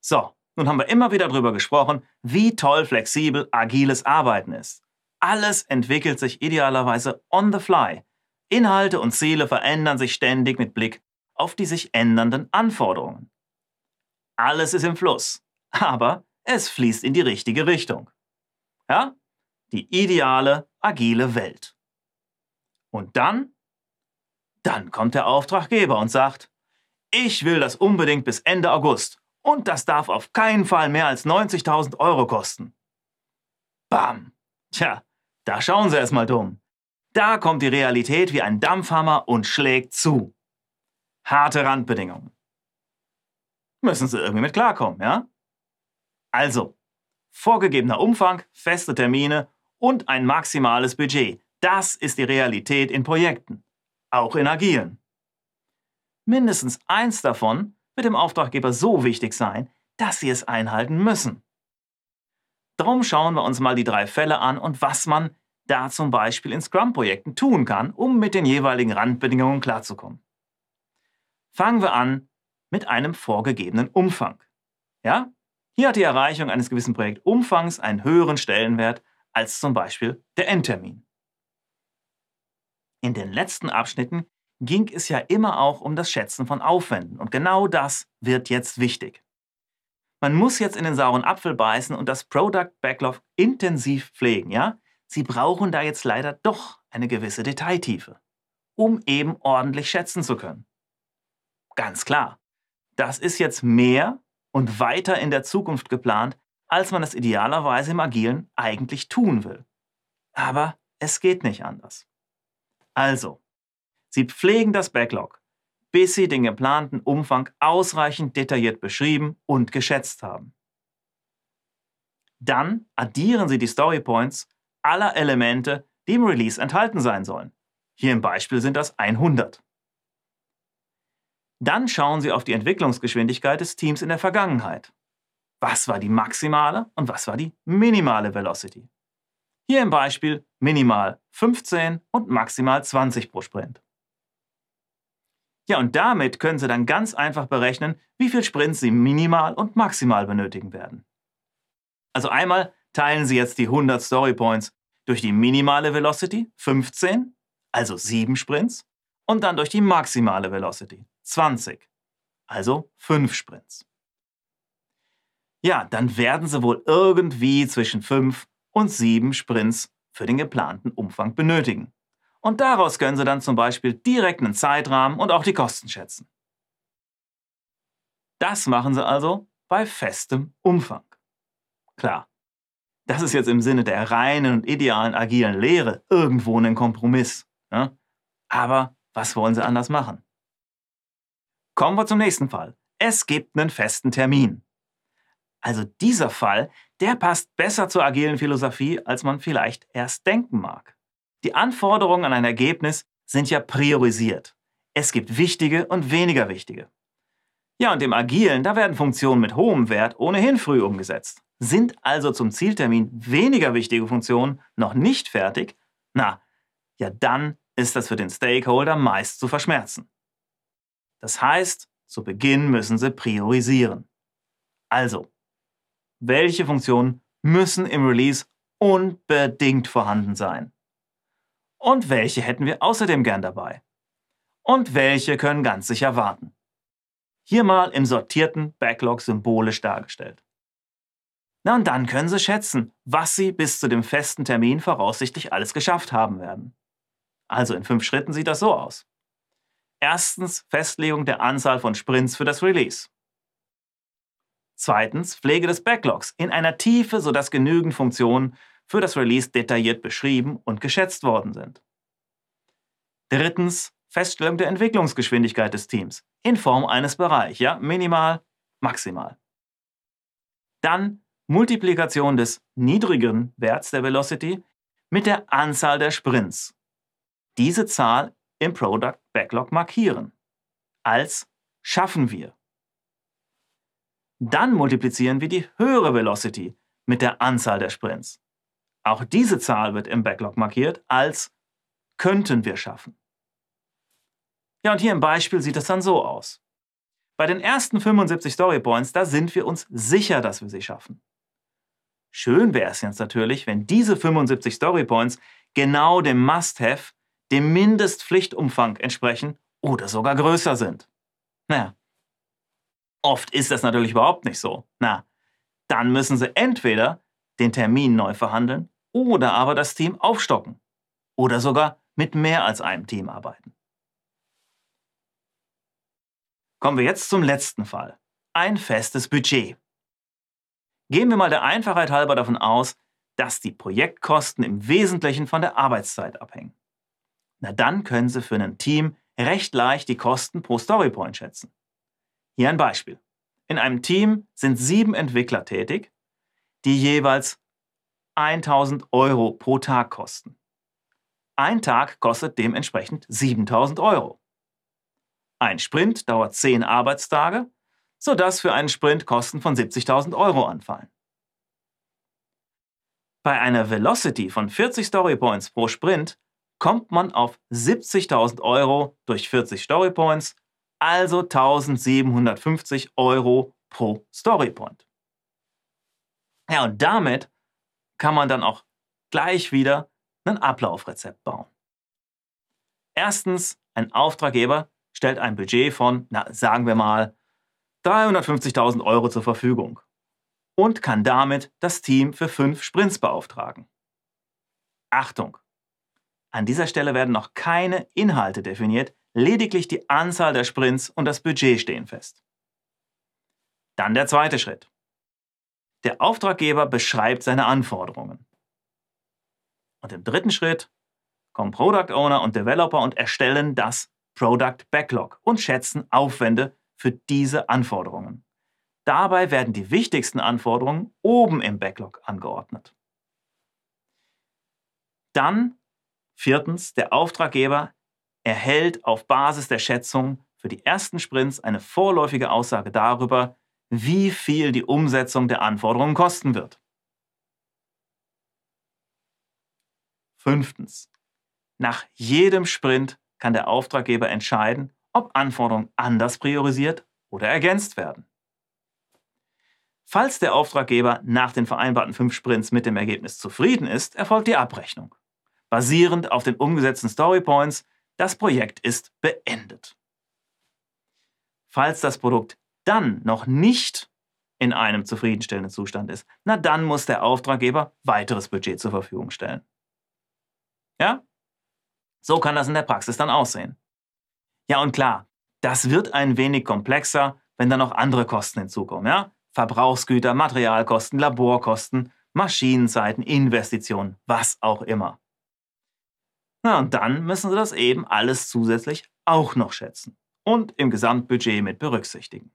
So, nun haben wir immer wieder darüber gesprochen, wie toll flexibel agiles Arbeiten ist. Alles entwickelt sich idealerweise on the fly. Inhalte und Ziele verändern sich ständig mit Blick auf die sich ändernden Anforderungen. Alles ist im Fluss, aber es fließt in die richtige Richtung. Ja? Die ideale, agile Welt. Und dann? Dann kommt der Auftraggeber und sagt, ich will das unbedingt bis Ende August und das darf auf keinen Fall mehr als 90.000 Euro kosten. Bam! Tja, da schauen Sie erstmal dumm. Da kommt die Realität wie ein Dampfhammer und schlägt zu. Harte Randbedingungen. Müssen Sie irgendwie mit klarkommen, ja? Also, vorgegebener Umfang, feste Termine und ein maximales Budget. Das ist die Realität in Projekten, auch in agilen. Mindestens eins davon wird dem Auftraggeber so wichtig sein, dass Sie es einhalten müssen. Darum schauen wir uns mal die drei Fälle an und was man da zum Beispiel in Scrum-Projekten tun kann, um mit den jeweiligen Randbedingungen klarzukommen. Fangen wir an mit einem vorgegebenen Umfang. Ja? Hier hat die Erreichung eines gewissen Projektumfangs einen höheren Stellenwert als zum Beispiel der Endtermin. In den letzten Abschnitten ging es ja immer auch um das Schätzen von Aufwänden und genau das wird jetzt wichtig. Man muss jetzt in den sauren Apfel beißen und das Product Backlog intensiv pflegen, ja? Sie brauchen da jetzt leider doch eine gewisse Detailtiefe, um eben ordentlich schätzen zu können. Ganz klar, das ist jetzt mehr und weiter in der Zukunft geplant, als man es idealerweise im Agilen eigentlich tun will. Aber es geht nicht anders. Also, Sie pflegen das Backlog, bis Sie den geplanten Umfang ausreichend detailliert beschrieben und geschätzt haben. Dann addieren Sie die Storypoints aller Elemente, die im Release enthalten sein sollen. Hier im Beispiel sind das 100. Dann schauen Sie auf die Entwicklungsgeschwindigkeit des Teams in der Vergangenheit. Was war die maximale und was war die minimale Velocity? Hier im Beispiel minimal 15 und maximal 20 pro Sprint. Ja, und damit können Sie dann ganz einfach berechnen, wie viel Sprints Sie minimal und maximal benötigen werden. Also einmal teilen Sie jetzt die 100 Story Points durch die minimale Velocity 15, also 7 Sprints, und dann durch die maximale Velocity 20, also 5 Sprints. Ja, dann werden Sie wohl irgendwie zwischen 5 und 7 Sprints für den geplanten Umfang benötigen. Und daraus können Sie dann zum Beispiel direkt einen Zeitrahmen und auch die Kosten schätzen. Das machen Sie also bei festem Umfang. Klar, das ist jetzt im Sinne der reinen und idealen agilen Lehre irgendwo ein Kompromiss. Ne? Aber was wollen Sie anders machen? Kommen wir zum nächsten Fall. Es gibt einen festen Termin. Also dieser Fall, der passt besser zur agilen Philosophie, als man vielleicht erst denken mag. Die Anforderungen an ein Ergebnis sind ja priorisiert. Es gibt wichtige und weniger wichtige. Ja, und im Agilen, da werden Funktionen mit hohem Wert ohnehin früh umgesetzt. Sind also zum Zieltermin weniger wichtige Funktionen noch nicht fertig? Na, ja dann ist das für den Stakeholder meist zu verschmerzen. Das heißt, zu Beginn müssen Sie priorisieren. Also, welche Funktionen müssen im Release unbedingt vorhanden sein? Und welche hätten wir außerdem gern dabei? Und welche können ganz sicher warten? Hier mal im sortierten Backlog symbolisch dargestellt. Na und dann können Sie schätzen, was Sie bis zu dem festen Termin voraussichtlich alles geschafft haben werden. Also in fünf Schritten sieht das so aus. Erstens Festlegung der Anzahl von Sprints für das Release. Zweitens Pflege des Backlogs in einer Tiefe, sodass genügend Funktionen für das Release detailliert beschrieben und geschätzt worden sind. Drittens Feststellung der Entwicklungsgeschwindigkeit des Teams in Form eines Bereichs, ja, minimal, maximal. Dann Multiplikation des niedrigen Werts der Velocity mit der Anzahl der Sprints. Diese Zahl im Product Backlog markieren. Als schaffen wir. Dann multiplizieren wir die höhere Velocity mit der Anzahl der Sprints. Auch diese Zahl wird im Backlog markiert als könnten wir schaffen. Ja, und hier im Beispiel sieht es dann so aus. Bei den ersten 75 Storypoints, da sind wir uns sicher, dass wir sie schaffen. Schön wäre es jetzt natürlich, wenn diese 75 Storypoints genau dem Must-Have, dem Mindestpflichtumfang entsprechen oder sogar größer sind. Naja, oft ist das natürlich überhaupt nicht so. Na, dann müssen Sie entweder den Termin neu verhandeln oder aber das Team aufstocken oder sogar mit mehr als einem Team arbeiten. Kommen wir jetzt zum letzten Fall. Ein festes Budget. Gehen wir mal der Einfachheit halber davon aus, dass die Projektkosten im Wesentlichen von der Arbeitszeit abhängen. Na dann können Sie für ein Team recht leicht die Kosten pro Storypoint schätzen. Hier ein Beispiel. In einem Team sind sieben Entwickler tätig, die jeweils 1000 Euro pro Tag kosten. Ein Tag kostet dementsprechend 7000 Euro. Ein Sprint dauert 10 Arbeitstage, sodass für einen Sprint Kosten von 70.000 Euro anfallen. Bei einer Velocity von 40 Storypoints pro Sprint kommt man auf 70.000 Euro durch 40 Storypoints, also 1750 Euro pro Storypoint. Ja, und damit kann man dann auch gleich wieder ein Ablaufrezept bauen. Erstens, ein Auftraggeber stellt ein Budget von, na, sagen wir mal, 350.000 Euro zur Verfügung und kann damit das Team für fünf Sprints beauftragen. Achtung! An dieser Stelle werden noch keine Inhalte definiert, lediglich die Anzahl der Sprints und das Budget stehen fest. Dann der zweite Schritt. Der Auftraggeber beschreibt seine Anforderungen. Und im dritten Schritt kommen Product Owner und Developer und erstellen das Product Backlog und schätzen Aufwände für diese Anforderungen. Dabei werden die wichtigsten Anforderungen oben im Backlog angeordnet. Dann viertens, der Auftraggeber erhält auf Basis der Schätzung für die ersten Sprints eine vorläufige Aussage darüber, wie viel die Umsetzung der Anforderungen kosten wird. Fünftens. Nach jedem Sprint kann der Auftraggeber entscheiden, ob Anforderungen anders priorisiert oder ergänzt werden. Falls der Auftraggeber nach den vereinbarten fünf Sprints mit dem Ergebnis zufrieden ist, erfolgt die Abrechnung. Basierend auf den umgesetzten Storypoints, das Projekt ist beendet. Falls das Produkt dann noch nicht in einem zufriedenstellenden Zustand ist, na dann muss der Auftraggeber weiteres Budget zur Verfügung stellen. Ja? So kann das in der Praxis dann aussehen. Ja, und klar, das wird ein wenig komplexer, wenn dann noch andere Kosten hinzukommen, ja? Verbrauchsgüter, Materialkosten, Laborkosten, Maschinenzeiten, Investitionen, was auch immer. Na, und dann müssen Sie das eben alles zusätzlich auch noch schätzen und im Gesamtbudget mit berücksichtigen.